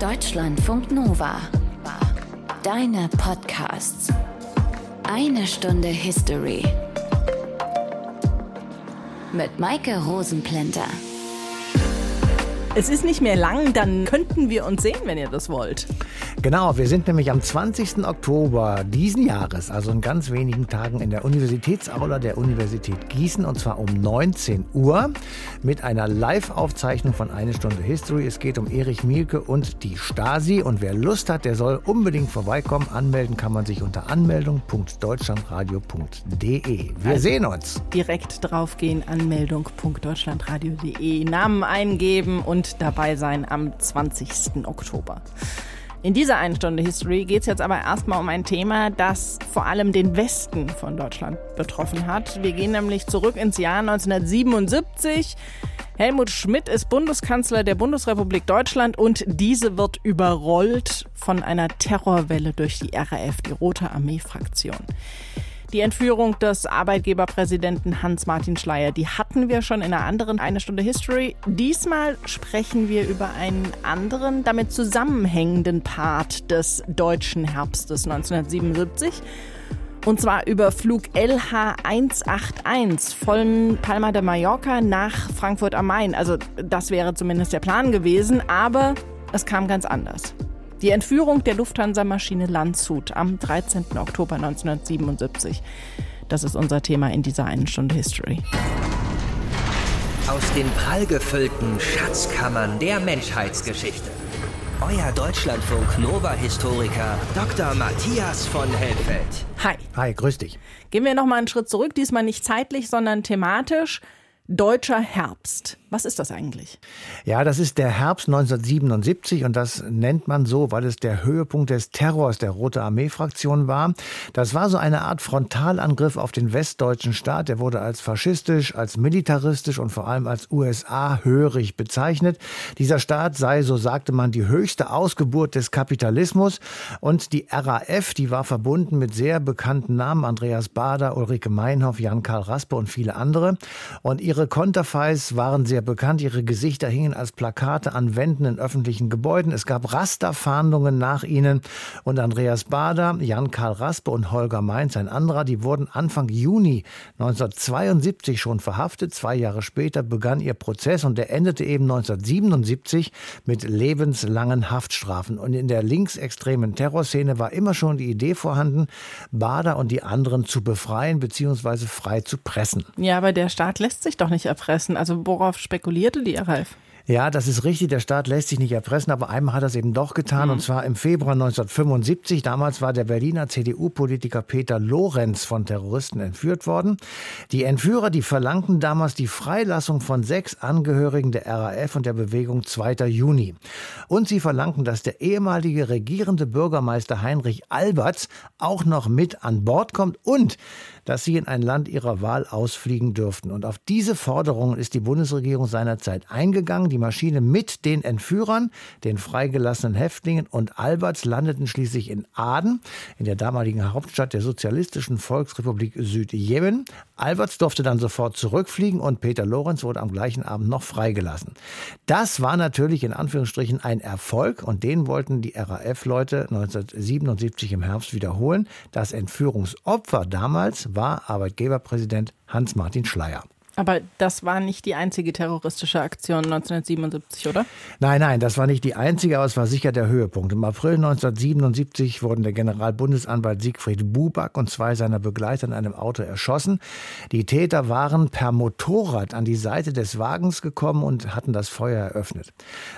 Deutschlandfunk Nova. Deine Podcasts. Eine Stunde History. Mit Maike Rosenplanter. Es ist nicht mehr lang, dann könnten wir uns sehen, wenn ihr das wollt. Genau, wir sind nämlich am 20. Oktober diesen Jahres, also in ganz wenigen Tagen, in der Universitätsaula der Universität Gießen und zwar um 19 Uhr mit einer Live-Aufzeichnung von Eine Stunde History. Es geht um Erich Mielke und die Stasi und wer Lust hat, der soll unbedingt vorbeikommen. Anmelden kann man sich unter anmeldung.deutschlandradio.de. Wir also sehen uns. Direkt draufgehen, anmeldung.deutschlandradio.de, Namen eingeben und dabei sein am 20. Oktober. In dieser einen Stunde History geht es jetzt aber erstmal um ein Thema, das vor allem den Westen von Deutschland betroffen hat. Wir gehen nämlich zurück ins Jahr 1977. Helmut Schmidt ist Bundeskanzler der Bundesrepublik Deutschland und diese wird überrollt von einer Terrorwelle durch die RAF, die Rote Armee-Fraktion. Die Entführung des Arbeitgeberpräsidenten Hans-Martin Schleyer, die hatten wir schon in einer anderen Eine Stunde History. Diesmal sprechen wir über einen anderen, damit zusammenhängenden Part des deutschen Herbstes 1977. Und zwar über Flug LH181 von Palma de Mallorca nach Frankfurt am Main. Also das wäre zumindest der Plan gewesen, aber es kam ganz anders. Die Entführung der Lufthansa-Maschine Landshut am 13. Oktober 1977. Das ist unser Thema in dieser einen Stunde History. Aus den prallgefüllten Schatzkammern der Menschheitsgeschichte. Euer Deutschlandfunk Nova-Historiker Dr. Matthias von Helfeld. Hi. Hi, grüß dich. Gehen wir nochmal einen Schritt zurück, diesmal nicht zeitlich, sondern thematisch. Deutscher Herbst. Was ist das eigentlich? Ja, das ist der Herbst 1977 und das nennt man so, weil es der Höhepunkt des Terrors der Rote Armee-Fraktion war. Das war so eine Art Frontalangriff auf den westdeutschen Staat. Der wurde als faschistisch, als militaristisch und vor allem als USA-hörig bezeichnet. Dieser Staat sei, so sagte man, die höchste Ausgeburt des Kapitalismus und die RAF, die war verbunden mit sehr bekannten Namen, Andreas Bader, Ulrike Meinhoff, Jan-Karl Raspe und viele andere. Und ihre Konterfeis waren sehr bekannt. Ihre Gesichter hingen als Plakate an Wänden in öffentlichen Gebäuden. Es gab Rasterfahndungen nach ihnen. Und Andreas Bader, Jan-Karl Raspe und Holger Mainz, ein anderer, die wurden Anfang Juni 1972 schon verhaftet. Zwei Jahre später begann ihr Prozess und der endete eben 1977 mit lebenslangen Haftstrafen. Und in der linksextremen Terrorszene war immer schon die Idee vorhanden, Bader und die anderen zu befreien bzw. frei zu pressen. Ja, aber der Staat lässt sich doch nicht erpressen. Also worauf spekulierte die RAF? Ja, das ist richtig. Der Staat lässt sich nicht erpressen, aber einmal hat er es eben doch getan, mhm. und zwar im Februar 1975. Damals war der Berliner CDU-Politiker Peter Lorenz von Terroristen entführt worden. Die Entführer, die verlangten damals die Freilassung von sechs Angehörigen der RAF und der Bewegung 2. Juni. Und sie verlangten, dass der ehemalige regierende Bürgermeister Heinrich Alberts auch noch mit an Bord kommt und dass sie in ein Land ihrer Wahl ausfliegen dürften. Und auf diese Forderungen ist die Bundesregierung seinerzeit eingegangen. Die Maschine mit den Entführern, den freigelassenen Häftlingen und Alberts landeten schließlich in Aden, in der damaligen Hauptstadt der Sozialistischen Volksrepublik Südjemen. Alberts durfte dann sofort zurückfliegen und Peter Lorenz wurde am gleichen Abend noch freigelassen. Das war natürlich in Anführungsstrichen ein Erfolg und den wollten die RAF-Leute 1977 im Herbst wiederholen. Das Entführungsopfer damals war Arbeitgeberpräsident Hans-Martin Schleyer. Aber das war nicht die einzige terroristische Aktion 1977, oder? Nein, nein, das war nicht die einzige, aber es war sicher der Höhepunkt. Im April 1977 wurden der Generalbundesanwalt Siegfried Buback und zwei seiner Begleiter in einem Auto erschossen. Die Täter waren per Motorrad an die Seite des Wagens gekommen und hatten das Feuer eröffnet.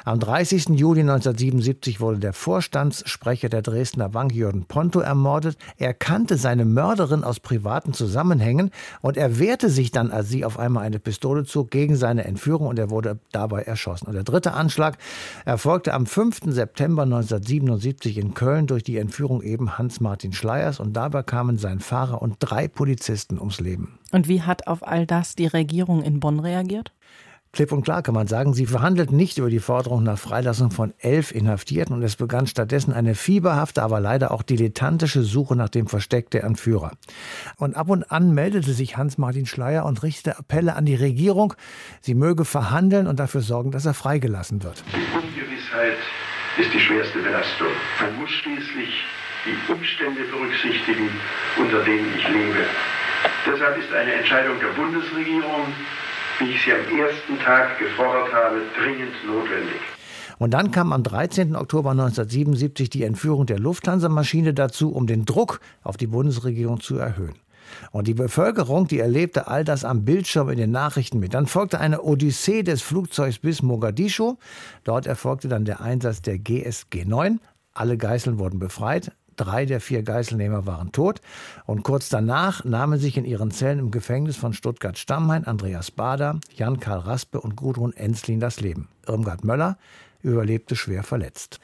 Am 30. Juli 1977 wurde der Vorstandssprecher der Dresdner Bank Jürgen Ponto ermordet. Er kannte seine Mörderin aus privaten Zusammenhängen und er wehrte sich dann, als sie auf einem einmal eine Pistole zog gegen seine Entführung und er wurde dabei erschossen. Und der dritte Anschlag erfolgte am 5. September 1977 in Köln durch die Entführung eben Hans-Martin Schleiers und dabei kamen sein Fahrer und drei Polizisten ums Leben. Und wie hat auf all das die Regierung in Bonn reagiert? Klipp und klar kann man sagen, sie verhandelten nicht über die Forderung nach Freilassung von elf Inhaftierten und es begann stattdessen eine fieberhafte, aber leider auch dilettantische Suche nach dem Versteck der Entführer. Und ab und an meldete sich Hans-Martin Schleier und richtete Appelle an die Regierung, sie möge verhandeln und dafür sorgen, dass er freigelassen wird. Die Ungewissheit ist die schwerste Belastung. Man muss schließlich die Umstände berücksichtigen, unter denen ich lebe. Deshalb ist eine Entscheidung der Bundesregierung, wie ich sie am ersten Tag gefordert habe, dringend notwendig. Und dann kam am 13. Oktober 1977 die Entführung der Lufthansa-Maschine dazu, um den Druck auf die Bundesregierung zu erhöhen. Und die Bevölkerung, die erlebte all das am Bildschirm in den Nachrichten mit. Dann folgte eine Odyssee des Flugzeugs bis Mogadischu. Dort erfolgte dann der Einsatz der GSG 9. Alle Geiseln wurden befreit. Drei der vier Geiselnehmer waren tot. Und kurz danach nahmen sich in ihren Zellen im Gefängnis von Stuttgart-Stammheim Andreas Bader, Jan-Karl Raspe und Gudrun Enzlin das Leben. Irmgard Möller überlebte schwer verletzt.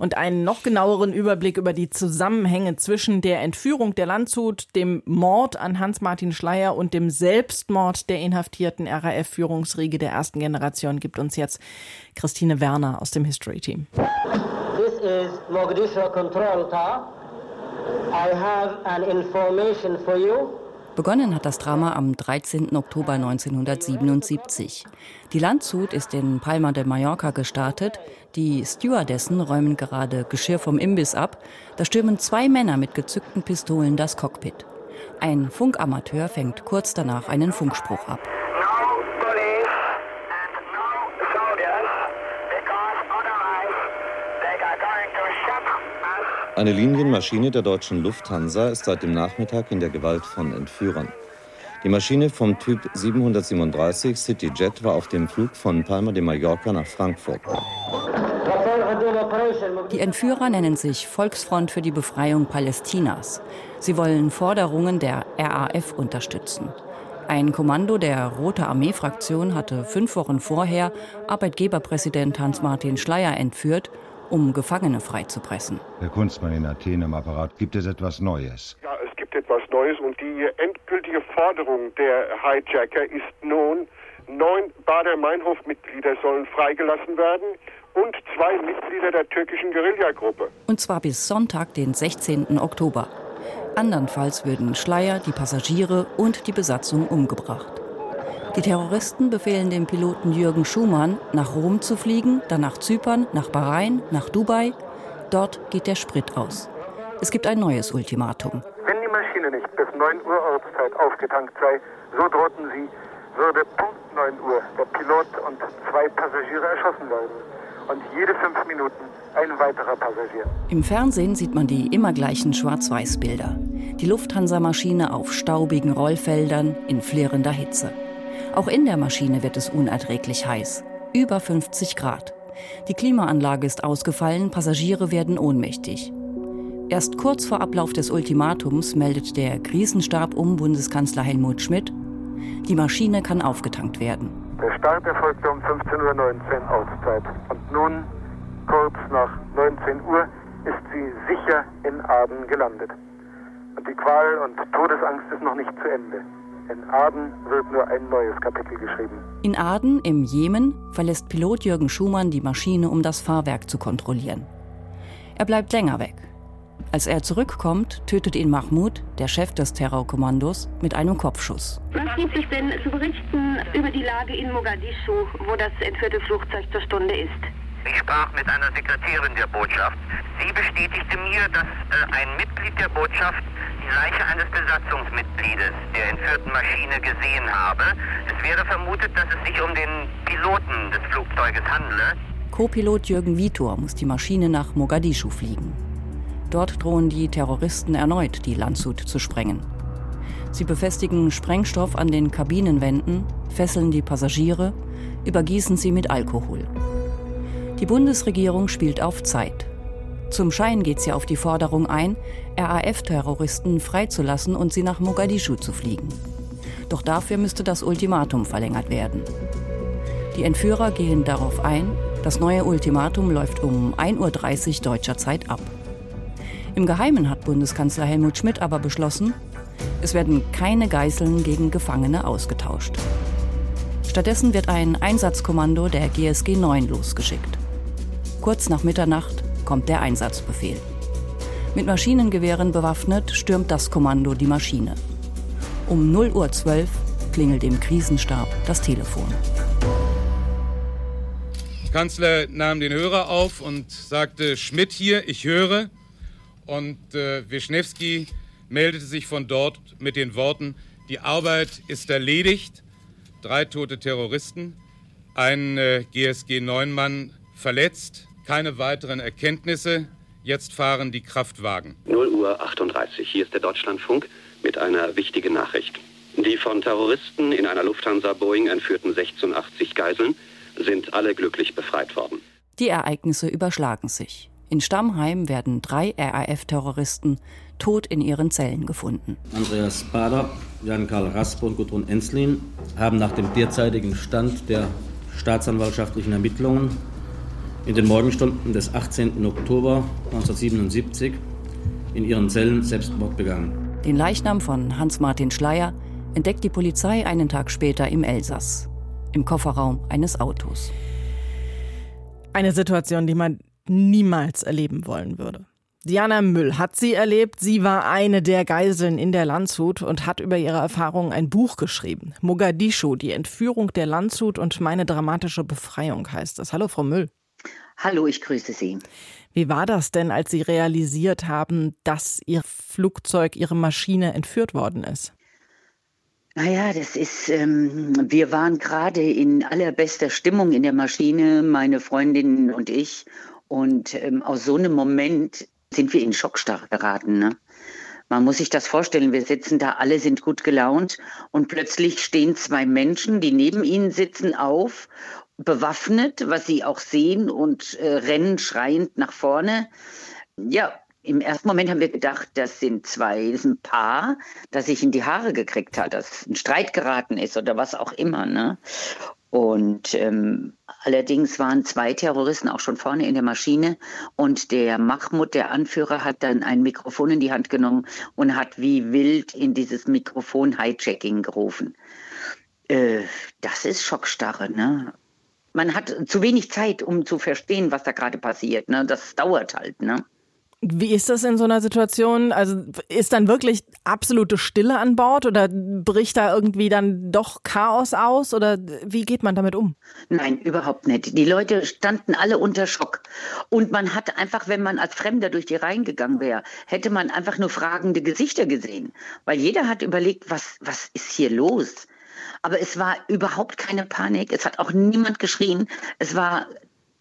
Und einen noch genaueren Überblick über die Zusammenhänge zwischen der Entführung der Landshut, dem Mord an Hans-Martin Schleier und dem Selbstmord der inhaftierten RAF-Führungsriege der ersten Generation gibt uns jetzt Christine Werner aus dem History Team. This is Mogadishu Control Tower. I have an information for you. Begonnen hat das Drama am 13. Oktober 1977. Die Landshut ist in Palma de Mallorca gestartet. Die Stewardessen räumen gerade Geschirr vom Imbiss ab. Da stürmen zwei Männer mit gezückten Pistolen das Cockpit. Ein Funkamateur fängt kurz danach einen Funkspruch ab. Eine Linienmaschine der deutschen Lufthansa ist seit dem Nachmittag in der Gewalt von Entführern. Die Maschine vom Typ 737 CityJet war auf dem Flug von Palma de Mallorca nach Frankfurt. Die Entführer nennen sich Volksfront für die Befreiung Palästinas. Sie wollen Forderungen der RAF unterstützen. Ein Kommando der Rote Armee-Fraktion hatte fünf Wochen vorher Arbeitgeberpräsident Hans-Martin Schleyer entführt um Gefangene freizupressen. Herr Kunstmann in Athen im Apparat, gibt es etwas Neues? Ja, es gibt etwas Neues und die endgültige Forderung der Hijacker ist nun, neun Bader-Meinhof-Mitglieder sollen freigelassen werden und zwei Mitglieder der türkischen Guerillagruppe. Und zwar bis Sonntag, den 16. Oktober. Andernfalls würden Schleier, die Passagiere und die Besatzung umgebracht. Die Terroristen befehlen dem Piloten Jürgen Schumann, nach Rom zu fliegen, dann nach Zypern, nach Bahrain, nach Dubai. Dort geht der Sprit aus. Es gibt ein neues Ultimatum. Wenn die Maschine nicht bis 9 Uhr Ortszeit aufgetankt sei, so drohten sie, würde Punkt 9 Uhr der Pilot und zwei Passagiere erschossen werden. Und jede fünf Minuten ein weiterer Passagier. Im Fernsehen sieht man die immer gleichen Schwarz-Weiß-Bilder. Die Lufthansa-Maschine auf staubigen Rollfeldern in flirrender Hitze. Auch in der Maschine wird es unerträglich heiß. Über 50 Grad. Die Klimaanlage ist ausgefallen, Passagiere werden ohnmächtig. Erst kurz vor Ablauf des Ultimatums meldet der Krisenstab um Bundeskanzler Helmut Schmidt, die Maschine kann aufgetankt werden. Der Start erfolgte um 15.19 Uhr Ortszeit. Und nun, kurz nach 19 Uhr, ist sie sicher in Aden gelandet. Und die Qual und Todesangst ist noch nicht zu Ende. In Aden wird nur ein neues Kapitel geschrieben. In Aden im Jemen verlässt Pilot Jürgen Schumann die Maschine, um das Fahrwerk zu kontrollieren. Er bleibt länger weg. Als er zurückkommt, tötet ihn Mahmoud, der Chef des Terrorkommandos, mit einem Kopfschuss. Was gibt es denn zu berichten über die Lage in Mogadischu, wo das entführte Flugzeug zur Stunde ist? Ich sprach mit einer Sekretärin der Botschaft. Sie bestätigte mir, dass äh, ein Mitglied der Botschaft die Leiche eines Besatzungsmitgliedes der entführten Maschine gesehen habe. Es wäre vermutet, dass es sich um den Piloten des Flugzeuges handle. Co-Pilot Jürgen Vitor muss die Maschine nach Mogadischu fliegen. Dort drohen die Terroristen erneut, die Landshut zu sprengen. Sie befestigen Sprengstoff an den Kabinenwänden, fesseln die Passagiere, übergießen sie mit Alkohol. Die Bundesregierung spielt auf Zeit. Zum Schein geht sie auf die Forderung ein, RAF-Terroristen freizulassen und sie nach Mogadischu zu fliegen. Doch dafür müsste das Ultimatum verlängert werden. Die Entführer gehen darauf ein, das neue Ultimatum läuft um 1.30 Uhr deutscher Zeit ab. Im Geheimen hat Bundeskanzler Helmut Schmidt aber beschlossen, es werden keine Geiseln gegen Gefangene ausgetauscht. Stattdessen wird ein Einsatzkommando der GSG 9 losgeschickt. Kurz nach Mitternacht kommt der Einsatzbefehl. Mit Maschinengewehren bewaffnet stürmt das Kommando die Maschine. Um 0.12 Uhr klingelt im Krisenstab das Telefon. Kanzler nahm den Hörer auf und sagte, Schmidt hier, ich höre. Und äh, Wischnewski meldete sich von dort mit den Worten, die Arbeit ist erledigt. Drei tote Terroristen, ein äh, GSG-9-Mann verletzt, keine weiteren Erkenntnisse. Jetzt fahren die Kraftwagen. 0 Uhr 38. Hier ist der Deutschlandfunk mit einer wichtigen Nachricht. Die von Terroristen in einer Lufthansa-Boeing entführten 86 Geiseln sind alle glücklich befreit worden. Die Ereignisse überschlagen sich. In Stammheim werden drei RAF-Terroristen tot in ihren Zellen gefunden. Andreas Bader, Jan-Karl Raspe und Gudrun Enslin haben nach dem derzeitigen Stand der staatsanwaltschaftlichen Ermittlungen in den Morgenstunden des 18. Oktober 1977 in ihren Zellen Selbstmord begangen. Den Leichnam von Hans-Martin Schleier entdeckt die Polizei einen Tag später im Elsass, im Kofferraum eines Autos. Eine Situation, die man niemals erleben wollen würde. Diana Müll hat sie erlebt. Sie war eine der Geiseln in der Landshut und hat über ihre Erfahrungen ein Buch geschrieben. Mogadischu, die Entführung der Landshut und meine dramatische Befreiung heißt es. Hallo, Frau Müll. Hallo, ich grüße Sie. Wie war das denn, als Sie realisiert haben, dass Ihr Flugzeug, Ihre Maschine entführt worden ist? Naja, das ist, ähm, wir waren gerade in allerbester Stimmung in der Maschine, meine Freundin und ich. Und ähm, aus so einem Moment sind wir in Schockstarre geraten. Ne? Man muss sich das vorstellen, wir sitzen da, alle sind gut gelaunt und plötzlich stehen zwei Menschen, die neben ihnen sitzen, auf, bewaffnet, was sie auch sehen und äh, rennen schreiend nach vorne. Ja, im ersten Moment haben wir gedacht, das sind zwei, das ist ein Paar, das sich in die Haare gekriegt hat, das ein Streit geraten ist oder was auch immer. Ne? Und ähm, allerdings waren zwei Terroristen auch schon vorne in der Maschine und der Mahmoud, der Anführer, hat dann ein Mikrofon in die Hand genommen und hat wie wild in dieses Mikrofon Hijacking gerufen. Äh, das ist Schockstarre, ne? Man hat zu wenig Zeit, um zu verstehen, was da gerade passiert. Ne? Das dauert halt, ne? Wie ist das in so einer Situation? Also ist dann wirklich absolute Stille an Bord oder bricht da irgendwie dann doch Chaos aus oder wie geht man damit um? Nein, überhaupt nicht. Die Leute standen alle unter Schock und man hat einfach, wenn man als Fremder durch die Reihen gegangen wäre, hätte man einfach nur fragende Gesichter gesehen, weil jeder hat überlegt, was was ist hier los? Aber es war überhaupt keine Panik. Es hat auch niemand geschrien. Es war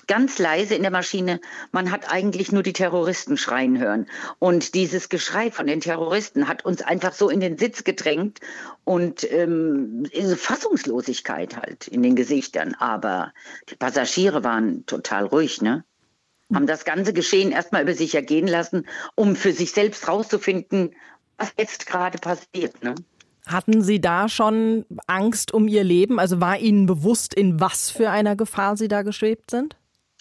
ganz leise in der Maschine. Man hat eigentlich nur die Terroristen schreien hören. Und dieses Geschrei von den Terroristen hat uns einfach so in den Sitz gedrängt und ähm, Fassungslosigkeit halt in den Gesichtern. Aber die Passagiere waren total ruhig, ne? Haben das ganze Geschehen erstmal über sich ergehen lassen, um für sich selbst rauszufinden, was jetzt gerade passiert, ne? Hatten Sie da schon Angst um Ihr Leben? Also war Ihnen bewusst, in was für einer Gefahr Sie da geschwebt sind?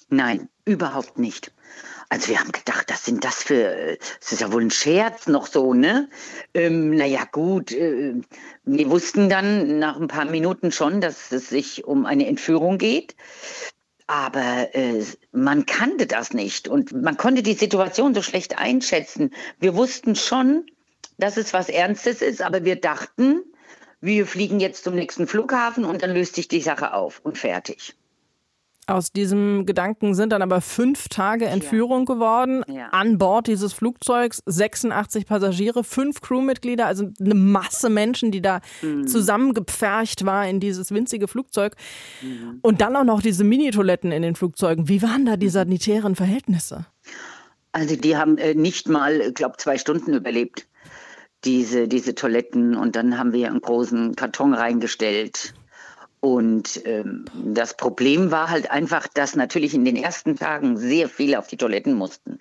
Nein, überhaupt nicht. Also wir haben gedacht, das sind das für, das ist ja wohl ein Scherz noch so, ne? Ähm, naja gut, äh, wir wussten dann nach ein paar Minuten schon, dass es sich um eine Entführung geht. Aber äh, man kannte das nicht und man konnte die Situation so schlecht einschätzen. Wir wussten schon, dass es was Ernstes ist, aber wir dachten, wir fliegen jetzt zum nächsten Flughafen und dann löst sich die Sache auf und fertig. Aus diesem Gedanken sind dann aber fünf Tage Entführung ja. geworden. Ja. An Bord dieses Flugzeugs 86 Passagiere, fünf Crewmitglieder, also eine Masse Menschen, die da mhm. zusammengepfercht war in dieses winzige Flugzeug. Mhm. Und dann auch noch diese Mini-Toiletten in den Flugzeugen. Wie waren da die mhm. sanitären Verhältnisse? Also die haben äh, nicht mal, ich glaube, zwei Stunden überlebt, diese, diese Toiletten. Und dann haben wir einen großen Karton reingestellt und ähm, das Problem war halt einfach, dass natürlich in den ersten Tagen sehr viele auf die Toiletten mussten.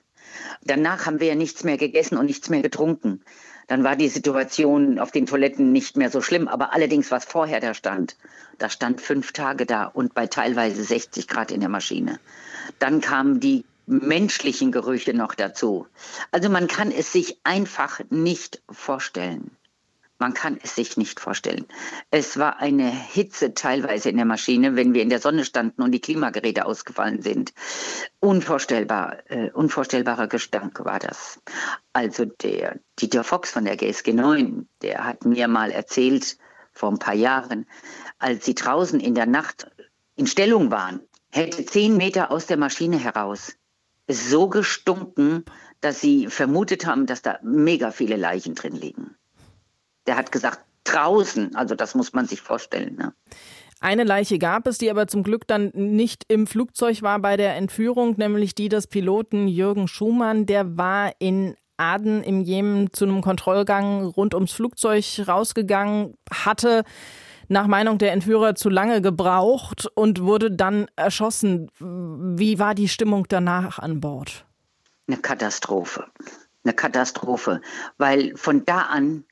Danach haben wir ja nichts mehr gegessen und nichts mehr getrunken. Dann war die Situation auf den Toiletten nicht mehr so schlimm. Aber allerdings, was vorher da stand, da stand fünf Tage da und bei teilweise 60 Grad in der Maschine. Dann kamen die menschlichen Gerüche noch dazu. Also man kann es sich einfach nicht vorstellen. Man kann es sich nicht vorstellen. Es war eine Hitze teilweise in der Maschine, wenn wir in der Sonne standen und die Klimageräte ausgefallen sind. Unvorstellbar, äh, unvorstellbarer Gestank war das. Also der Dieter Fox von der GSG 9, der hat mir mal erzählt, vor ein paar Jahren, als sie draußen in der Nacht in Stellung waren, hätte zehn Meter aus der Maschine heraus so gestunken, dass sie vermutet haben, dass da mega viele Leichen drin liegen. Der hat gesagt, draußen, also das muss man sich vorstellen. Ne? Eine Leiche gab es, die aber zum Glück dann nicht im Flugzeug war bei der Entführung, nämlich die des Piloten Jürgen Schumann. Der war in Aden im Jemen zu einem Kontrollgang rund ums Flugzeug rausgegangen, hatte nach Meinung der Entführer zu lange gebraucht und wurde dann erschossen. Wie war die Stimmung danach an Bord? Eine Katastrophe. Eine Katastrophe. Weil von da an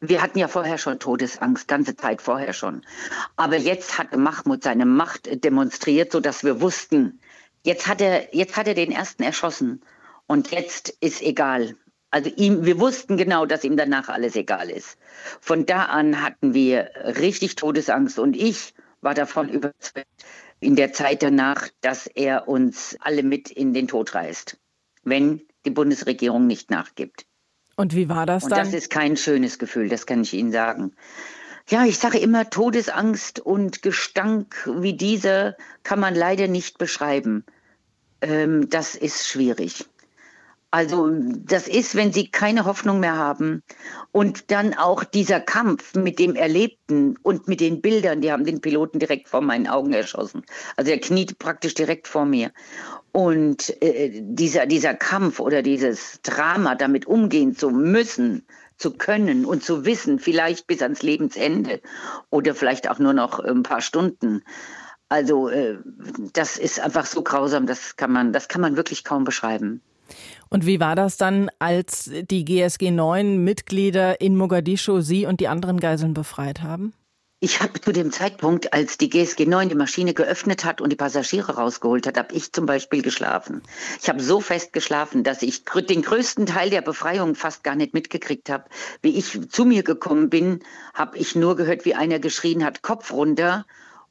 wir hatten ja vorher schon Todesangst, ganze Zeit vorher schon. Aber jetzt hat Mahmoud seine Macht demonstriert, sodass wir wussten, jetzt hat er, jetzt hat er den ersten erschossen. Und jetzt ist egal. Also ihm, wir wussten genau, dass ihm danach alles egal ist. Von da an hatten wir richtig Todesangst und ich war davon überzeugt, in der Zeit danach, dass er uns alle mit in den Tod reißt, wenn die Bundesregierung nicht nachgibt. Und wie war das dann? Und das ist kein schönes Gefühl, das kann ich Ihnen sagen. Ja, ich sage immer, Todesangst und Gestank wie dieser kann man leider nicht beschreiben. Ähm, das ist schwierig. Also das ist, wenn sie keine Hoffnung mehr haben und dann auch dieser Kampf mit dem Erlebten und mit den Bildern, die haben den Piloten direkt vor meinen Augen erschossen. Also er kniet praktisch direkt vor mir. Und äh, dieser, dieser Kampf oder dieses Drama, damit umgehen zu müssen, zu können und zu wissen, vielleicht bis ans Lebensende oder vielleicht auch nur noch ein paar Stunden. Also äh, das ist einfach so grausam, das kann man, das kann man wirklich kaum beschreiben. Und wie war das dann, als die GSG 9 Mitglieder in Mogadischu Sie und die anderen Geiseln befreit haben? Ich habe zu dem Zeitpunkt, als die GSG 9 die Maschine geöffnet hat und die Passagiere rausgeholt hat, habe ich zum Beispiel geschlafen. Ich habe so fest geschlafen, dass ich den größten Teil der Befreiung fast gar nicht mitgekriegt habe. Wie ich zu mir gekommen bin, habe ich nur gehört, wie einer geschrien hat, Kopf runter.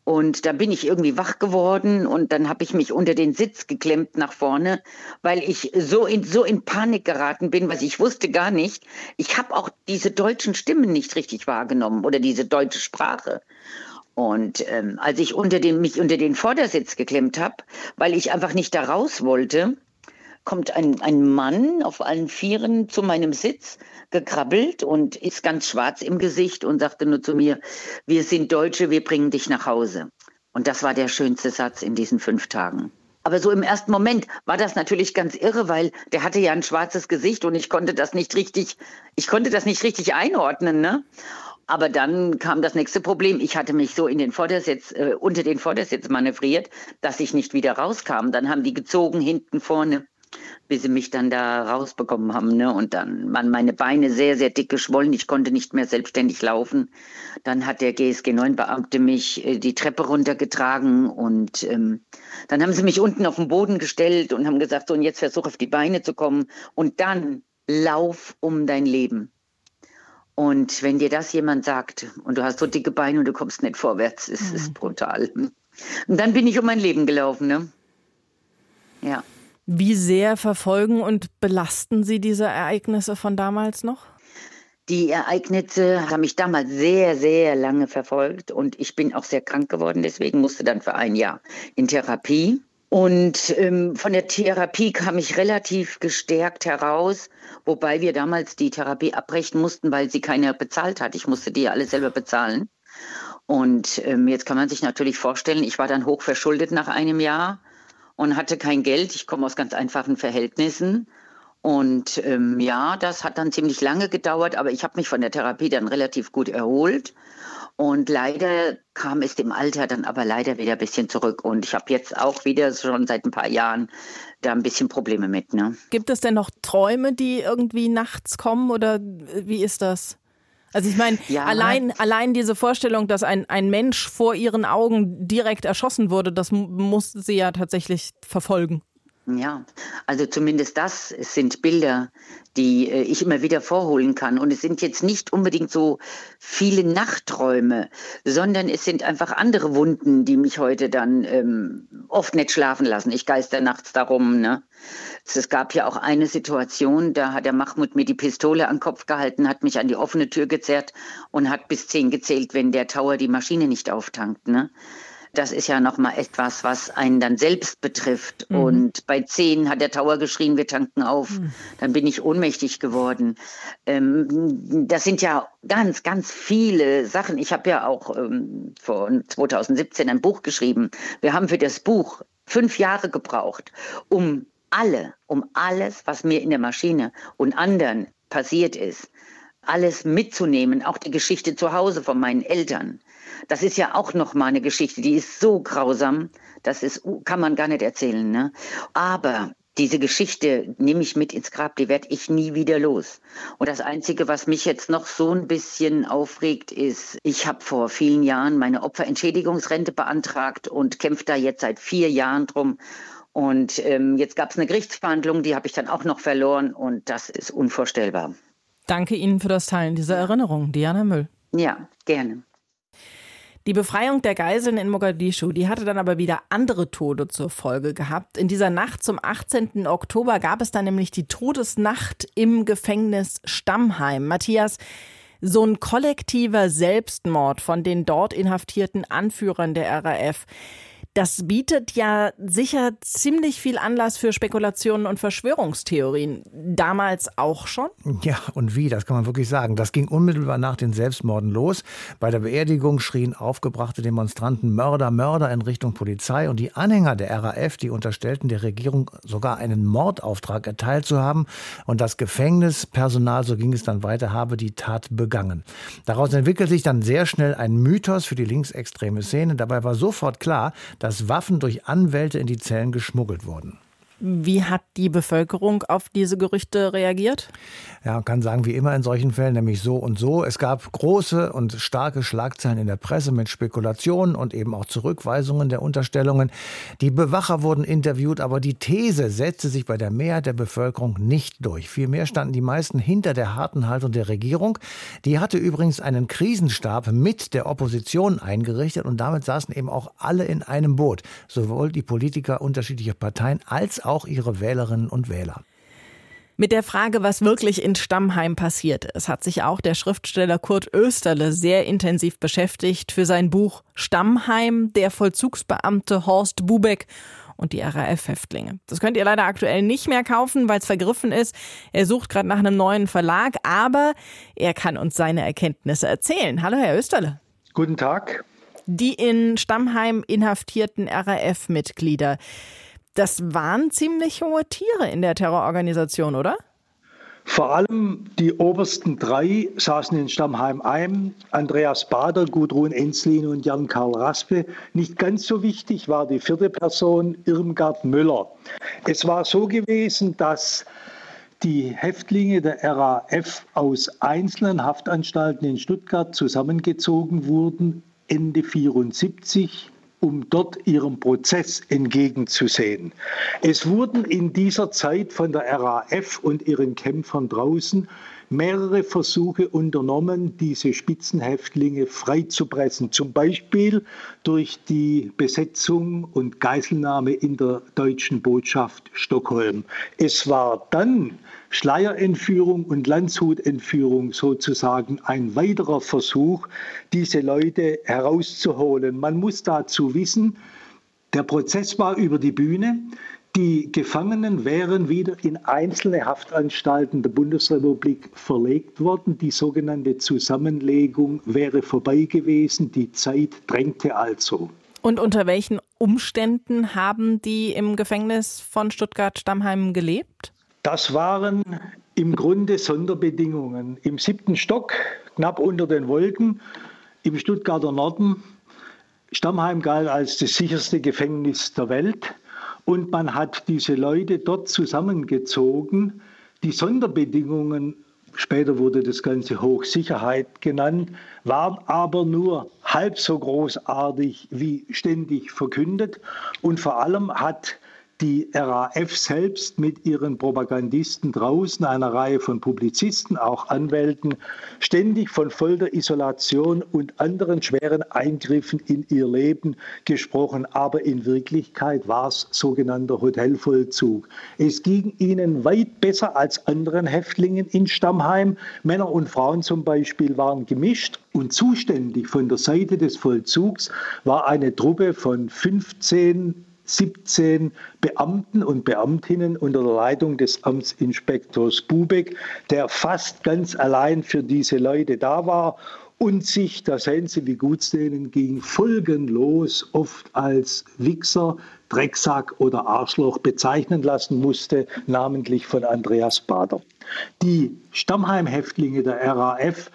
Und da bin ich irgendwie wach geworden und dann habe ich mich unter den Sitz geklemmt nach vorne, weil ich so in, so in Panik geraten bin, was ich wusste gar nicht. Ich habe auch diese deutschen Stimmen nicht richtig wahrgenommen oder diese deutsche Sprache. Und ähm, als ich unter den, mich unter den Vordersitz geklemmt habe, weil ich einfach nicht da raus wollte, kommt ein, ein Mann auf allen Vieren zu meinem Sitz gekrabbelt und ist ganz schwarz im Gesicht und sagte nur zu mir, wir sind Deutsche, wir bringen dich nach Hause. Und das war der schönste Satz in diesen fünf Tagen. Aber so im ersten Moment war das natürlich ganz irre, weil der hatte ja ein schwarzes Gesicht und ich konnte das nicht richtig, ich konnte das nicht richtig einordnen, ne? Aber dann kam das nächste Problem. Ich hatte mich so in den Vordersitz, äh, unter den Vordersitz manövriert, dass ich nicht wieder rauskam. Dann haben die gezogen hinten vorne bis sie mich dann da rausbekommen haben. Ne? Und dann waren meine Beine sehr, sehr dick geschwollen. Ich konnte nicht mehr selbstständig laufen. Dann hat der GSG 9-Beamte mich äh, die Treppe runtergetragen und ähm, dann haben sie mich unten auf den Boden gestellt und haben gesagt, so und jetzt versuch auf die Beine zu kommen und dann lauf um dein Leben. Und wenn dir das jemand sagt und du hast so dicke Beine und du kommst nicht vorwärts, ist es mhm. brutal. Und dann bin ich um mein Leben gelaufen, ne? Ja. Wie sehr verfolgen und belasten Sie diese Ereignisse von damals noch? Die Ereignisse haben mich damals sehr, sehr lange verfolgt und ich bin auch sehr krank geworden. Deswegen musste dann für ein Jahr in Therapie. Und ähm, von der Therapie kam ich relativ gestärkt heraus, wobei wir damals die Therapie abbrechen mussten, weil sie keiner bezahlt hat. Ich musste die alle selber bezahlen. Und ähm, jetzt kann man sich natürlich vorstellen, ich war dann hoch verschuldet nach einem Jahr und hatte kein Geld. Ich komme aus ganz einfachen Verhältnissen. Und ähm, ja, das hat dann ziemlich lange gedauert, aber ich habe mich von der Therapie dann relativ gut erholt. Und leider kam es dem Alter dann aber leider wieder ein bisschen zurück. Und ich habe jetzt auch wieder schon seit ein paar Jahren da ein bisschen Probleme mit. Ne? Gibt es denn noch Träume, die irgendwie nachts kommen oder wie ist das? Also ich meine, ja, allein, allein diese Vorstellung, dass ein, ein Mensch vor ihren Augen direkt erschossen wurde, das muss sie ja tatsächlich verfolgen. Ja, also zumindest das sind Bilder, die äh, ich immer wieder vorholen kann. Und es sind jetzt nicht unbedingt so viele Nachträume, sondern es sind einfach andere Wunden, die mich heute dann ähm, oft nicht schlafen lassen. Ich geister nachts darum. Ne? Es gab ja auch eine Situation, da hat der Mahmoud mir die Pistole an den Kopf gehalten, hat mich an die offene Tür gezerrt und hat bis zehn gezählt, wenn der Tower die Maschine nicht auftankt. Ne? Das ist ja noch mal etwas, was einen dann selbst betrifft. Mhm. Und bei zehn hat der Tower geschrien, wir tanken auf. Mhm. Dann bin ich ohnmächtig geworden. Ähm, das sind ja ganz, ganz viele Sachen. Ich habe ja auch ähm, vor 2017 ein Buch geschrieben. Wir haben für das Buch fünf Jahre gebraucht, um alle, um alles, was mir in der Maschine und anderen passiert ist, alles mitzunehmen, auch die Geschichte zu Hause von meinen Eltern. Das ist ja auch noch mal eine Geschichte, die ist so grausam, das ist, kann man gar nicht erzählen. Ne? Aber diese Geschichte nehme ich mit ins Grab, die werde ich nie wieder los. Und das Einzige, was mich jetzt noch so ein bisschen aufregt, ist, ich habe vor vielen Jahren meine Opferentschädigungsrente beantragt und kämpfe da jetzt seit vier Jahren drum. Und ähm, jetzt gab es eine Gerichtsverhandlung, die habe ich dann auch noch verloren und das ist unvorstellbar. Danke Ihnen für das Teilen dieser Erinnerung, Diana Müll. Ja, gerne. Die Befreiung der Geiseln in Mogadischu, die hatte dann aber wieder andere Tode zur Folge gehabt. In dieser Nacht zum 18. Oktober gab es dann nämlich die Todesnacht im Gefängnis Stammheim. Matthias, so ein kollektiver Selbstmord von den dort inhaftierten Anführern der RAF. Das bietet ja sicher ziemlich viel Anlass für Spekulationen und Verschwörungstheorien. Damals auch schon? Ja, und wie, das kann man wirklich sagen. Das ging unmittelbar nach den Selbstmorden los. Bei der Beerdigung schrien aufgebrachte Demonstranten Mörder, Mörder in Richtung Polizei und die Anhänger der RAF, die unterstellten der Regierung sogar einen Mordauftrag erteilt zu haben und das Gefängnispersonal, so ging es dann weiter, habe die Tat begangen. Daraus entwickelte sich dann sehr schnell ein Mythos für die linksextreme Szene. Dabei war sofort klar, dass Waffen durch Anwälte in die Zellen geschmuggelt wurden. Wie hat die Bevölkerung auf diese Gerüchte reagiert? Ja, man kann sagen, wie immer in solchen Fällen, nämlich so und so. Es gab große und starke Schlagzeilen in der Presse mit Spekulationen und eben auch Zurückweisungen der Unterstellungen. Die Bewacher wurden interviewt, aber die These setzte sich bei der Mehrheit der Bevölkerung nicht durch. Vielmehr standen die meisten hinter der harten Haltung der Regierung. Die hatte übrigens einen Krisenstab mit der Opposition eingerichtet und damit saßen eben auch alle in einem Boot. Sowohl die Politiker unterschiedlicher Parteien als auch ihre Wählerinnen und Wähler. Mit der Frage, was wirklich in Stammheim passiert ist, hat sich auch der Schriftsteller Kurt Österle sehr intensiv beschäftigt für sein Buch Stammheim, der Vollzugsbeamte Horst Bubeck und die RAF-Häftlinge. Das könnt ihr leider aktuell nicht mehr kaufen, weil es vergriffen ist. Er sucht gerade nach einem neuen Verlag, aber er kann uns seine Erkenntnisse erzählen. Hallo, Herr Österle. Guten Tag. Die in Stammheim inhaftierten RAF-Mitglieder. Das waren ziemlich hohe Tiere in der Terrororganisation, oder? Vor allem die obersten drei saßen in Stammheim ein. Andreas Bader, Gudrun Enslin und Jan-Karl Raspe. Nicht ganz so wichtig war die vierte Person, Irmgard Müller. Es war so gewesen, dass die Häftlinge der RAF aus einzelnen Haftanstalten in Stuttgart zusammengezogen wurden Ende 1974 um dort ihrem Prozess entgegenzusehen. Es wurden in dieser Zeit von der RAF und ihren Kämpfern draußen mehrere Versuche unternommen, diese Spitzenhäftlinge freizupressen, zum Beispiel durch die Besetzung und Geiselnahme in der deutschen Botschaft Stockholm. Es war dann Schleierentführung und Landshutentführung sozusagen ein weiterer Versuch, diese Leute herauszuholen. Man muss dazu wissen, der Prozess war über die Bühne. Die Gefangenen wären wieder in einzelne Haftanstalten der Bundesrepublik verlegt worden. Die sogenannte Zusammenlegung wäre vorbei gewesen. Die Zeit drängte also. Und unter welchen Umständen haben die im Gefängnis von Stuttgart-Stammheim gelebt? Das waren im Grunde Sonderbedingungen. Im siebten Stock, knapp unter den Wolken, im Stuttgarter Norden. Stammheim galt als das sicherste Gefängnis der Welt. Und man hat diese Leute dort zusammengezogen. Die Sonderbedingungen, später wurde das Ganze Hochsicherheit genannt, waren aber nur halb so großartig wie ständig verkündet. Und vor allem hat die RAF selbst mit ihren Propagandisten draußen, einer Reihe von Publizisten, auch Anwälten, ständig von Folter, Isolation und anderen schweren Eingriffen in ihr Leben gesprochen. Aber in Wirklichkeit war es sogenannter Hotelvollzug. Es ging ihnen weit besser als anderen Häftlingen in Stammheim. Männer und Frauen zum Beispiel waren gemischt und zuständig von der Seite des Vollzugs war eine Truppe von 15 17 Beamten und Beamtinnen unter der Leitung des Amtsinspektors Bubeck, der fast ganz allein für diese Leute da war und sich, da sehen Sie, wie gut es denen ging, folgenlos oft als Wichser, Drecksack oder Arschloch bezeichnen lassen musste, namentlich von Andreas Bader. Die Stammheimhäftlinge der RAF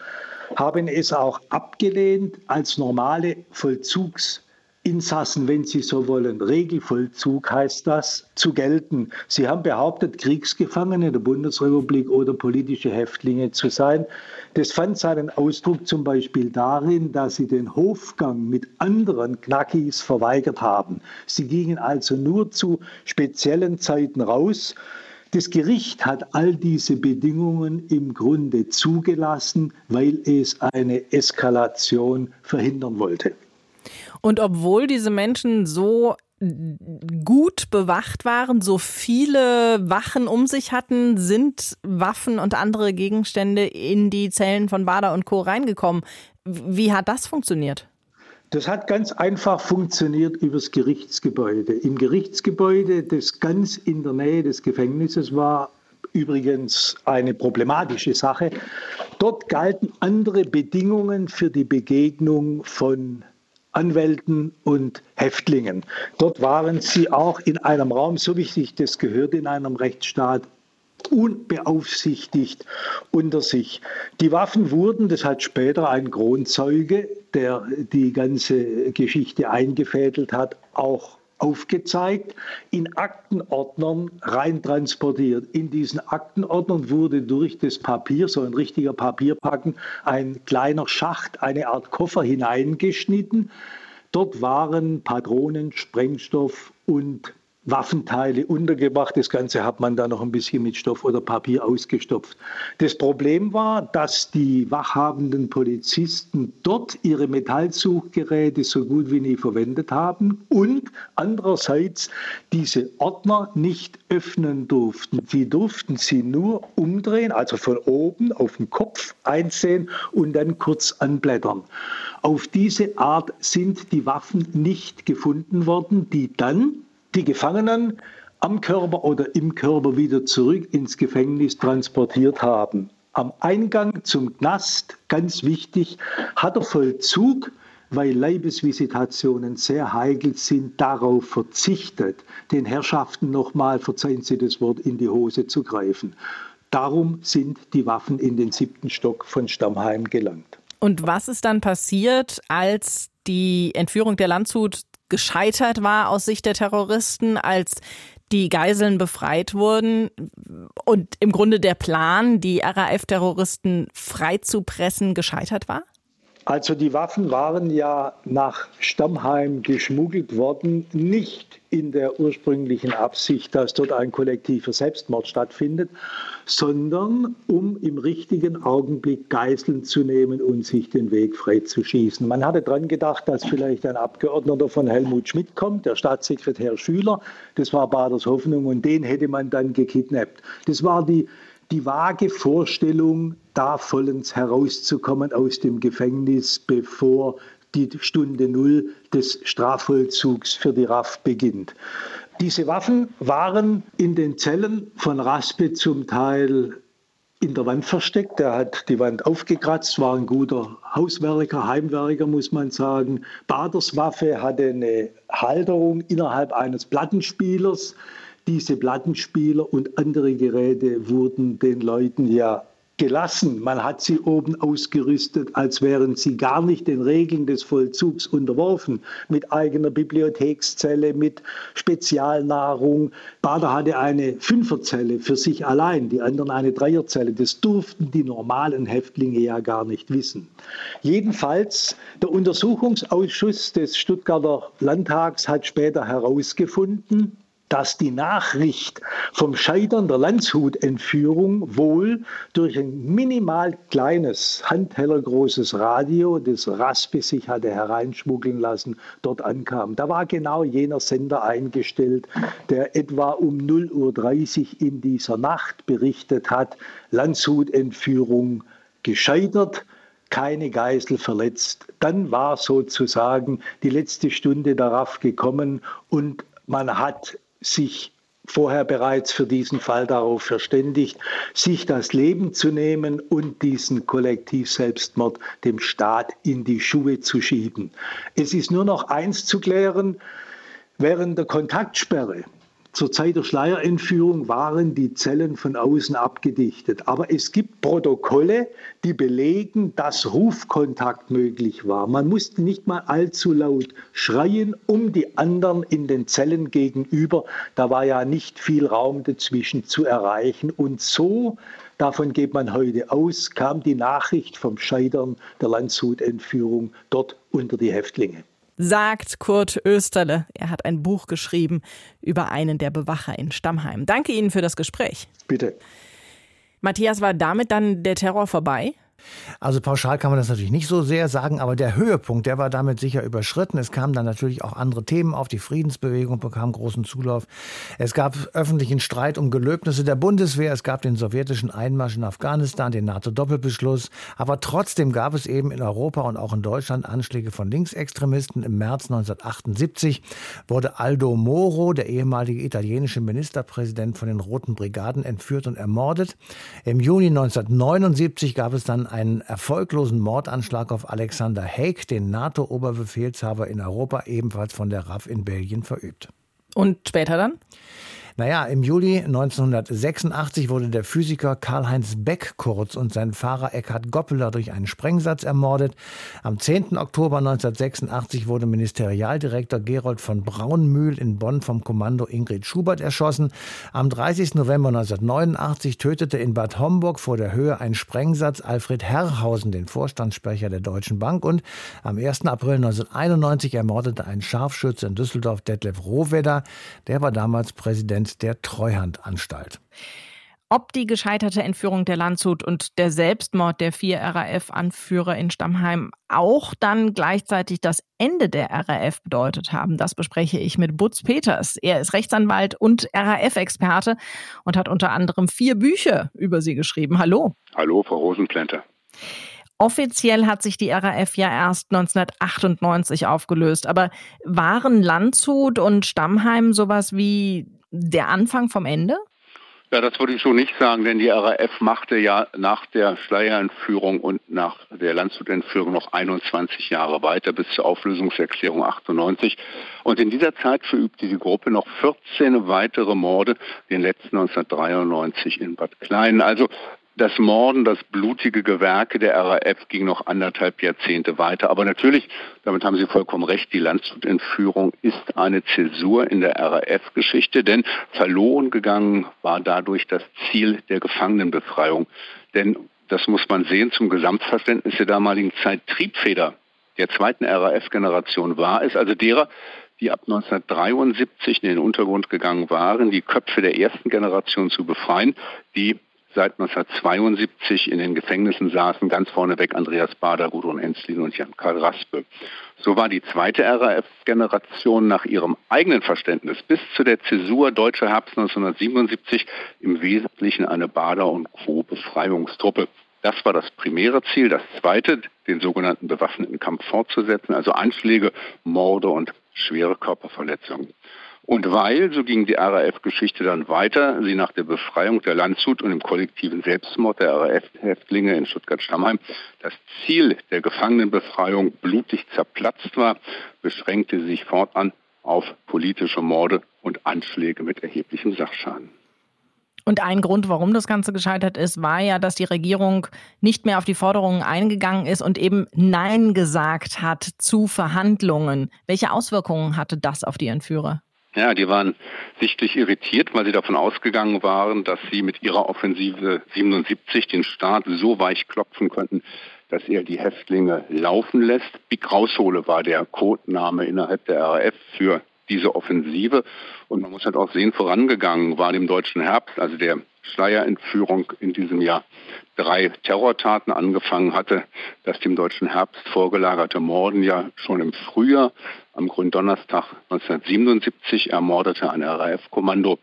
haben es auch abgelehnt, als normale Vollzugs Insassen, wenn Sie so wollen, Regelvollzug heißt das, zu gelten. Sie haben behauptet, Kriegsgefangene der Bundesrepublik oder politische Häftlinge zu sein. Das fand seinen Ausdruck zum Beispiel darin, dass sie den Hofgang mit anderen Knackis verweigert haben. Sie gingen also nur zu speziellen Zeiten raus. Das Gericht hat all diese Bedingungen im Grunde zugelassen, weil es eine Eskalation verhindern wollte. Und obwohl diese Menschen so gut bewacht waren, so viele Wachen um sich hatten, sind Waffen und andere Gegenstände in die Zellen von Bader und Co. reingekommen. Wie hat das funktioniert? Das hat ganz einfach funktioniert übers Gerichtsgebäude. Im Gerichtsgebäude, das ganz in der Nähe des Gefängnisses war, übrigens eine problematische Sache. Dort galten andere Bedingungen für die Begegnung von Anwälten und Häftlingen. Dort waren sie auch in einem Raum, so wie sich das gehört in einem Rechtsstaat, unbeaufsichtigt unter sich. Die Waffen wurden, das hat später ein Kronzeuge, der die ganze Geschichte eingefädelt hat, auch aufgezeigt, in Aktenordnern reintransportiert. In diesen Aktenordnern wurde durch das Papier, so ein richtiger Papierpacken, ein kleiner Schacht, eine Art Koffer hineingeschnitten. Dort waren Patronen, Sprengstoff und Waffenteile untergebracht. Das Ganze hat man da noch ein bisschen mit Stoff oder Papier ausgestopft. Das Problem war, dass die wachhabenden Polizisten dort ihre Metallsuchgeräte so gut wie nie verwendet haben und andererseits diese Ordner nicht öffnen durften. Sie durften sie nur umdrehen, also von oben auf den Kopf einsehen und dann kurz anblättern. Auf diese Art sind die Waffen nicht gefunden worden, die dann die Gefangenen am Körper oder im Körper wieder zurück ins Gefängnis transportiert haben. Am Eingang zum Knast, ganz wichtig, hat der Vollzug, weil Leibesvisitationen sehr heikel sind, darauf verzichtet, den Herrschaften nochmal, verzeihen Sie das Wort, in die Hose zu greifen. Darum sind die Waffen in den siebten Stock von Stammheim gelangt. Und was ist dann passiert, als die Entführung der Landshut gescheitert war aus Sicht der Terroristen, als die Geiseln befreit wurden und im Grunde der Plan, die RAF-Terroristen freizupressen, gescheitert war? Also die Waffen waren ja nach Stammheim geschmuggelt worden, nicht in der ursprünglichen Absicht, dass dort ein kollektiver Selbstmord stattfindet, sondern um im richtigen Augenblick Geiseln zu nehmen und sich den Weg frei zu schießen. Man hatte daran gedacht, dass vielleicht ein Abgeordneter von Helmut Schmidt kommt, der Staatssekretär Schüler. Das war Baders Hoffnung und den hätte man dann gekidnappt. Das war die die vage Vorstellung, da vollends herauszukommen aus dem Gefängnis, bevor die Stunde Null des Strafvollzugs für die RAF beginnt. Diese Waffen waren in den Zellen von Raspe zum Teil in der Wand versteckt. Er hat die Wand aufgekratzt, war ein guter Hauswerker, Heimwerker, muss man sagen. Baders Waffe hatte eine Halterung innerhalb eines Plattenspielers. Diese Plattenspieler und andere Geräte wurden den Leuten ja gelassen. Man hat sie oben ausgerüstet, als wären sie gar nicht den Regeln des Vollzugs unterworfen, mit eigener Bibliothekszelle, mit Spezialnahrung. Bader hatte eine Fünferzelle für sich allein, die anderen eine Dreierzelle. Das durften die normalen Häftlinge ja gar nicht wissen. Jedenfalls, der Untersuchungsausschuss des Stuttgarter Landtags hat später herausgefunden, dass die Nachricht vom Scheitern der Landshut-Entführung wohl durch ein minimal kleines, handhellergroßes Radio, das Raspe sich hatte hereinschmuggeln lassen, dort ankam. Da war genau jener Sender eingestellt, der etwa um 0.30 Uhr in dieser Nacht berichtet hat, Landshut-Entführung gescheitert keine Geisel verletzt. Dann war sozusagen die letzte Stunde der RAF gekommen und man hat sich vorher bereits für diesen Fall darauf verständigt, sich das Leben zu nehmen und diesen Kollektivselbstmord dem Staat in die Schuhe zu schieben. Es ist nur noch eins zu klären, während der Kontaktsperre zur Zeit der Schleierentführung waren die Zellen von außen abgedichtet. Aber es gibt Protokolle, die belegen, dass Rufkontakt möglich war. Man musste nicht mal allzu laut schreien, um die anderen in den Zellen gegenüber. Da war ja nicht viel Raum dazwischen zu erreichen. Und so, davon geht man heute aus, kam die Nachricht vom Scheitern der Landshut-Entführung dort unter die Häftlinge sagt Kurt Österle. Er hat ein Buch geschrieben über einen der Bewacher in Stammheim. Danke Ihnen für das Gespräch. Bitte. Matthias, war damit dann der Terror vorbei? Also pauschal kann man das natürlich nicht so sehr sagen, aber der Höhepunkt, der war damit sicher überschritten. Es kamen dann natürlich auch andere Themen auf. Die Friedensbewegung bekam großen Zulauf. Es gab öffentlichen Streit um Gelöbnisse der Bundeswehr. Es gab den sowjetischen Einmarsch in Afghanistan, den NATO-Doppelbeschluss. Aber trotzdem gab es eben in Europa und auch in Deutschland Anschläge von Linksextremisten. Im März 1978 wurde Aldo Moro, der ehemalige italienische Ministerpräsident von den Roten Brigaden, entführt und ermordet. Im Juni 1979 gab es dann einen erfolglosen Mordanschlag auf Alexander Haig, den NATO-Oberbefehlshaber in Europa, ebenfalls von der RAF in Belgien verübt. Und später dann? Naja, im Juli 1986 wurde der Physiker Karl-Heinz Beck kurz und sein Fahrer Eckhard Goppeler durch einen Sprengsatz ermordet. Am 10. Oktober 1986 wurde Ministerialdirektor Gerold von Braunmühl in Bonn vom Kommando Ingrid Schubert erschossen. Am 30. November 1989 tötete in Bad Homburg vor der Höhe ein Sprengsatz Alfred Herrhausen, den Vorstandssprecher der Deutschen Bank. Und am 1. April 1991 ermordete ein Scharfschütze in Düsseldorf Detlef Rohwedder. Der war damals Präsident der Treuhandanstalt. Ob die gescheiterte Entführung der Landshut und der Selbstmord der vier RAF-Anführer in Stammheim auch dann gleichzeitig das Ende der RAF bedeutet haben, das bespreche ich mit Butz Peters. Er ist Rechtsanwalt und RAF-Experte und hat unter anderem vier Bücher über sie geschrieben. Hallo. Hallo, Frau Rosenplänter. Offiziell hat sich die RAF ja erst 1998 aufgelöst. Aber waren Landshut und Stammheim sowas wie der Anfang vom Ende? Ja, das würde ich so nicht sagen, denn die RAF machte ja nach der Schleierentführung und nach der Landshut-Entführung noch 21 Jahre weiter bis zur Auflösungserklärung 98. Und in dieser Zeit verübte die Gruppe noch 14 weitere Morde, den letzten 1993 in Bad Klein. Also das Morden, das blutige Gewerke der RAF ging noch anderthalb Jahrzehnte weiter. Aber natürlich, damit haben Sie vollkommen recht, die Landshut-Entführung ist eine Zäsur in der RAF-Geschichte, denn verloren gegangen war dadurch das Ziel der Gefangenenbefreiung. Denn das muss man sehen zum Gesamtverständnis der damaligen Zeit. Triebfeder der zweiten RAF-Generation war es, also derer, die ab 1973 in den Untergrund gegangen waren, die Köpfe der ersten Generation zu befreien, die seit 1972 in den Gefängnissen saßen, ganz vorneweg Andreas Bader, Gudrun Enslin und Jan-Karl Raspe. So war die zweite RAF-Generation nach ihrem eigenen Verständnis bis zu der Zäsur Deutscher Herbst 1977 im Wesentlichen eine Bader- und Co-Befreiungstruppe. Das war das primäre Ziel. Das zweite, den sogenannten bewaffneten Kampf fortzusetzen, also Anschläge, Morde und schwere Körperverletzungen. Und weil, so ging die RAF-Geschichte dann weiter, sie nach der Befreiung der Landshut und dem kollektiven Selbstmord der RAF-Häftlinge in Stuttgart-Stammheim das Ziel der Gefangenenbefreiung blutig zerplatzt war, beschränkte sie sich fortan auf politische Morde und Anschläge mit erheblichem Sachschaden. Und ein Grund, warum das Ganze gescheitert ist, war ja, dass die Regierung nicht mehr auf die Forderungen eingegangen ist und eben Nein gesagt hat zu Verhandlungen. Welche Auswirkungen hatte das auf die Entführer? Ja, die waren sichtlich irritiert, weil sie davon ausgegangen waren, dass sie mit ihrer Offensive 77 den Staat so weich klopfen könnten, dass er die Häftlinge laufen lässt. Big Raushole war der Codename innerhalb der RAF für diese Offensive. Und man muss halt auch sehen, vorangegangen war dem deutschen Herbst, also der Schleierentführung in diesem Jahr, drei Terrortaten angefangen hatte. Das dem deutschen Herbst vorgelagerte Morden ja schon im Frühjahr, am Gründonnerstag 1977, ermordete ein RAF-Kommando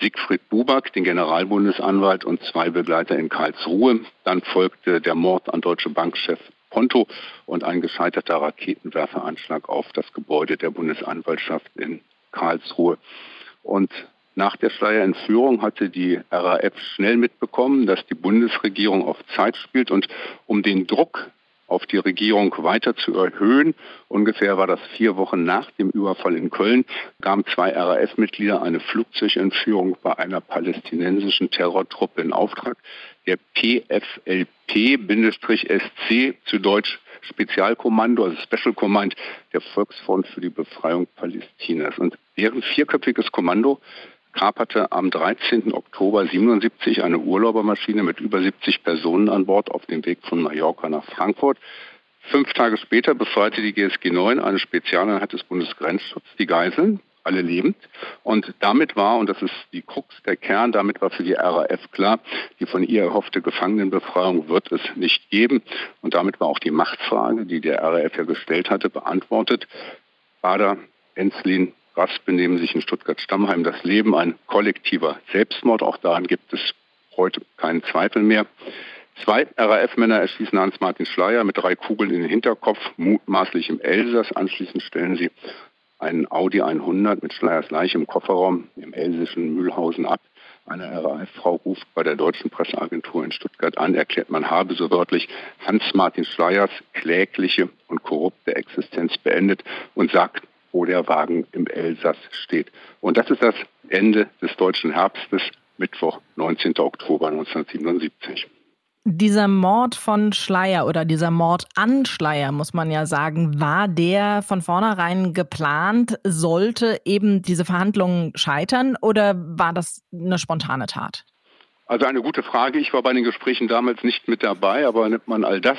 Siegfried Buback, den Generalbundesanwalt und zwei Begleiter in Karlsruhe. Dann folgte der Mord an Deutsche Bankchef Ponto und ein gescheiterter Raketenwerferanschlag auf das Gebäude der Bundesanwaltschaft in Karlsruhe. Und nach der Schleierentführung hatte die RAF schnell mitbekommen, dass die Bundesregierung auf Zeit spielt und um den Druck auf die Regierung weiter zu erhöhen. Ungefähr war das vier Wochen nach dem Überfall in Köln, gaben zwei RAF-Mitglieder eine Flugzeugentführung bei einer palästinensischen Terrortruppe in Auftrag. Der PFLP-SC, zu Deutsch Spezialkommando, also Special Command der Volksfront für die Befreiung Palästinas. Und deren vierköpfiges Kommando kaperte am 13. Oktober 77 eine Urlaubermaschine mit über 70 Personen an Bord auf dem Weg von Mallorca nach Frankfurt. Fünf Tage später befreite die GSG 9, eine Spezialeinheit des Bundesgrenzschutzes, die Geiseln, alle lebend. Und damit war, und das ist die Krux, der Kern, damit war für die RAF klar, die von ihr erhoffte Gefangenenbefreiung wird es nicht geben. Und damit war auch die Machtfrage, die der RAF ja gestellt hatte, beantwortet. Bader, Enslin, Raspe nehmen sich in Stuttgart-Stammheim das Leben, ein kollektiver Selbstmord. Auch daran gibt es heute keinen Zweifel mehr. Zwei RAF-Männer erschießen Hans-Martin Schleier mit drei Kugeln in den Hinterkopf, mutmaßlich im Elsass. Anschließend stellen sie einen Audi 100 mit Schleiers Leiche im Kofferraum im elsischen Mühlhausen ab. Eine RAF-Frau ruft bei der deutschen Presseagentur in Stuttgart an, erklärt, man habe so wörtlich Hans-Martin Schleiers klägliche und korrupte Existenz beendet und sagt, wo der Wagen im Elsass steht. Und das ist das Ende des deutschen Herbstes, Mittwoch, 19. Oktober 1977. Dieser Mord von Schleier oder dieser Mord an Schleier, muss man ja sagen, war der von vornherein geplant? Sollte eben diese Verhandlungen scheitern oder war das eine spontane Tat? Also eine gute Frage. Ich war bei den Gesprächen damals nicht mit dabei, aber nimmt man all das,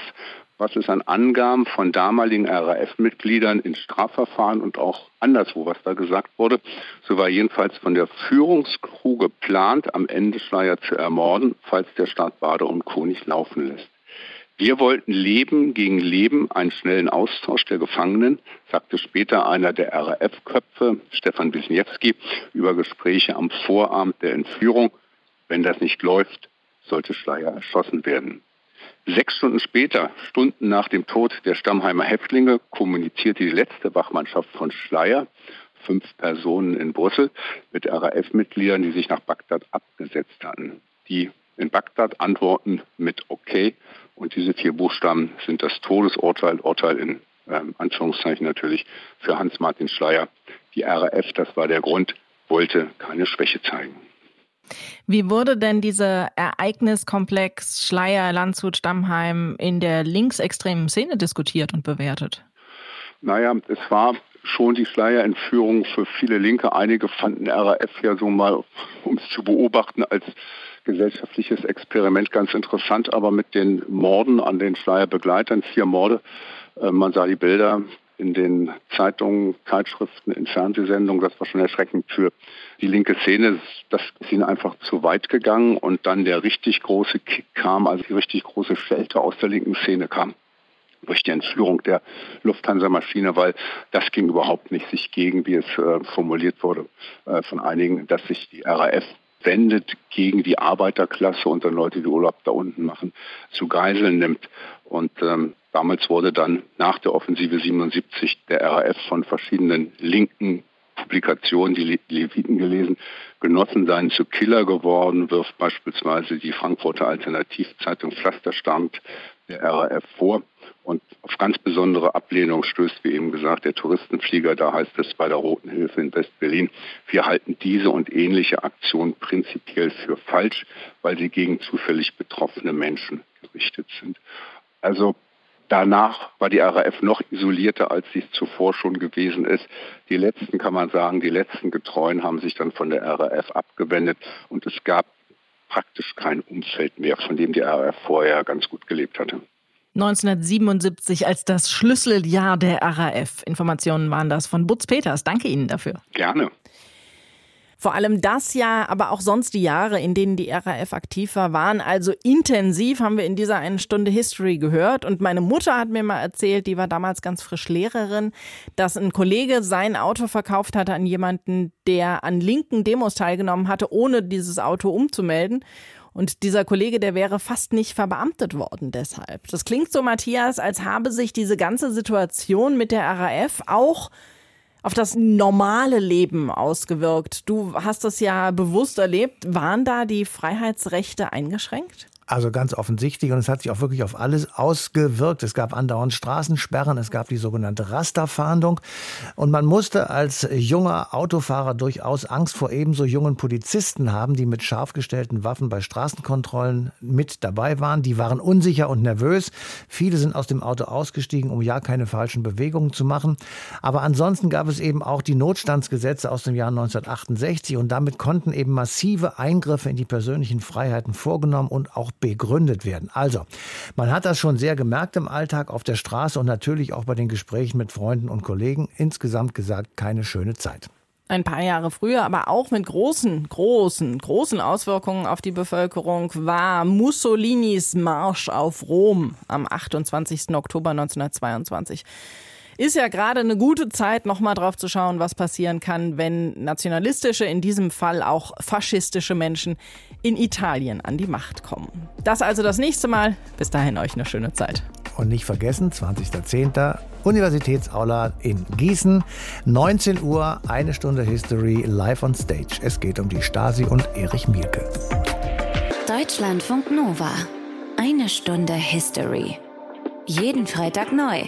was es an Angaben von damaligen RAF-Mitgliedern in Strafverfahren und auch anderswo, was da gesagt wurde, so war jedenfalls von der Führungskrew geplant, am Ende Schleier zu ermorden, falls der Staat Bader und Co. nicht laufen lässt. Wir wollten Leben gegen Leben, einen schnellen Austausch der Gefangenen, sagte später einer der RAF-Köpfe, Stefan Wisniewski, über Gespräche am Vorabend der Entführung. Wenn das nicht läuft, sollte Schleier erschossen werden. Sechs Stunden später, Stunden nach dem Tod der Stammheimer Häftlinge, kommunizierte die letzte Wachmannschaft von Schleier, fünf Personen in Brüssel, mit RAF-Mitgliedern, die sich nach Bagdad abgesetzt hatten. Die in Bagdad antworten mit Okay und diese vier Buchstaben sind das Todesurteil, Urteil in ähm, Anführungszeichen natürlich für Hans-Martin Schleier. Die RAF, das war der Grund, wollte keine Schwäche zeigen. Wie wurde denn dieser Ereigniskomplex Schleier, Landshut, Stammheim in der linksextremen Szene diskutiert und bewertet? Naja, es war schon die Schleierentführung für viele Linke. Einige fanden RAF ja so mal, um es zu beobachten, als gesellschaftliches Experiment ganz interessant, aber mit den Morden an den Schleierbegleitern, vier Morde, äh, man sah die Bilder, in den Zeitungen, Zeitschriften, in Fernsehsendungen. Das war schon erschreckend für die linke Szene. Das ist ihnen einfach zu weit gegangen. Und dann der richtig große Kick kam, also die richtig große Schelte aus der linken Szene kam durch die Entführung der Lufthansa-Maschine, weil das ging überhaupt nicht sich gegen, wie es äh, formuliert wurde äh, von einigen, dass sich die RAF wendet gegen die Arbeiterklasse und dann Leute, die Urlaub da unten machen, zu Geiseln nimmt. Und ähm, damals wurde dann nach der Offensive 77 der RAF von verschiedenen linken Publikationen, die Leviten gelesen, Genossen seien zu Killer geworden, wirft beispielsweise die Frankfurter Alternativzeitung Pflasterstand der RAF vor. Und auf ganz besondere Ablehnung stößt, wie eben gesagt, der Touristenflieger. Da heißt es bei der Roten Hilfe in West-Berlin, wir halten diese und ähnliche Aktionen prinzipiell für falsch, weil sie gegen zufällig betroffene Menschen gerichtet sind. Also Danach war die RAF noch isolierter, als sie es zuvor schon gewesen ist. Die letzten, kann man sagen, die letzten Getreuen haben sich dann von der RAF abgewendet und es gab praktisch kein Umfeld mehr, von dem die RAF vorher ganz gut gelebt hatte. 1977 als das Schlüsseljahr der RAF. Informationen waren das von Butz Peters. Danke Ihnen dafür. Gerne. Vor allem das Jahr, aber auch sonst die Jahre, in denen die RAF aktiv war, waren also intensiv, haben wir in dieser einen Stunde History gehört. Und meine Mutter hat mir mal erzählt, die war damals ganz frisch Lehrerin, dass ein Kollege sein Auto verkauft hatte an jemanden, der an linken Demos teilgenommen hatte, ohne dieses Auto umzumelden. Und dieser Kollege, der wäre fast nicht verbeamtet worden deshalb. Das klingt so, Matthias, als habe sich diese ganze Situation mit der RAF auch auf das normale Leben ausgewirkt. Du hast das ja bewusst erlebt. Waren da die Freiheitsrechte eingeschränkt? Also ganz offensichtlich und es hat sich auch wirklich auf alles ausgewirkt. Es gab andauernd Straßensperren, es gab die sogenannte Rasterfahndung und man musste als junger Autofahrer durchaus Angst vor ebenso jungen Polizisten haben, die mit scharf gestellten Waffen bei Straßenkontrollen mit dabei waren. Die waren unsicher und nervös. Viele sind aus dem Auto ausgestiegen, um ja keine falschen Bewegungen zu machen. Aber ansonsten gab es eben auch die Notstandsgesetze aus dem Jahr 1968 und damit konnten eben massive Eingriffe in die persönlichen Freiheiten vorgenommen und auch begründet werden. Also, man hat das schon sehr gemerkt im Alltag auf der Straße und natürlich auch bei den Gesprächen mit Freunden und Kollegen. Insgesamt gesagt, keine schöne Zeit ein paar Jahre früher, aber auch mit großen, großen, großen Auswirkungen auf die Bevölkerung war Mussolinis Marsch auf Rom am 28. Oktober 1922 ist ja gerade eine gute Zeit, nochmal drauf zu schauen, was passieren kann, wenn nationalistische, in diesem Fall auch faschistische Menschen in Italien an die Macht kommen. Das also das nächste Mal. Bis dahin euch eine schöne Zeit. Und nicht vergessen, 20.10. Universitätsaula in Gießen. 19 Uhr, eine Stunde History live on stage. Es geht um die Stasi und Erich Mielke. Deutschlandfunk Nova. Eine Stunde History. Jeden Freitag neu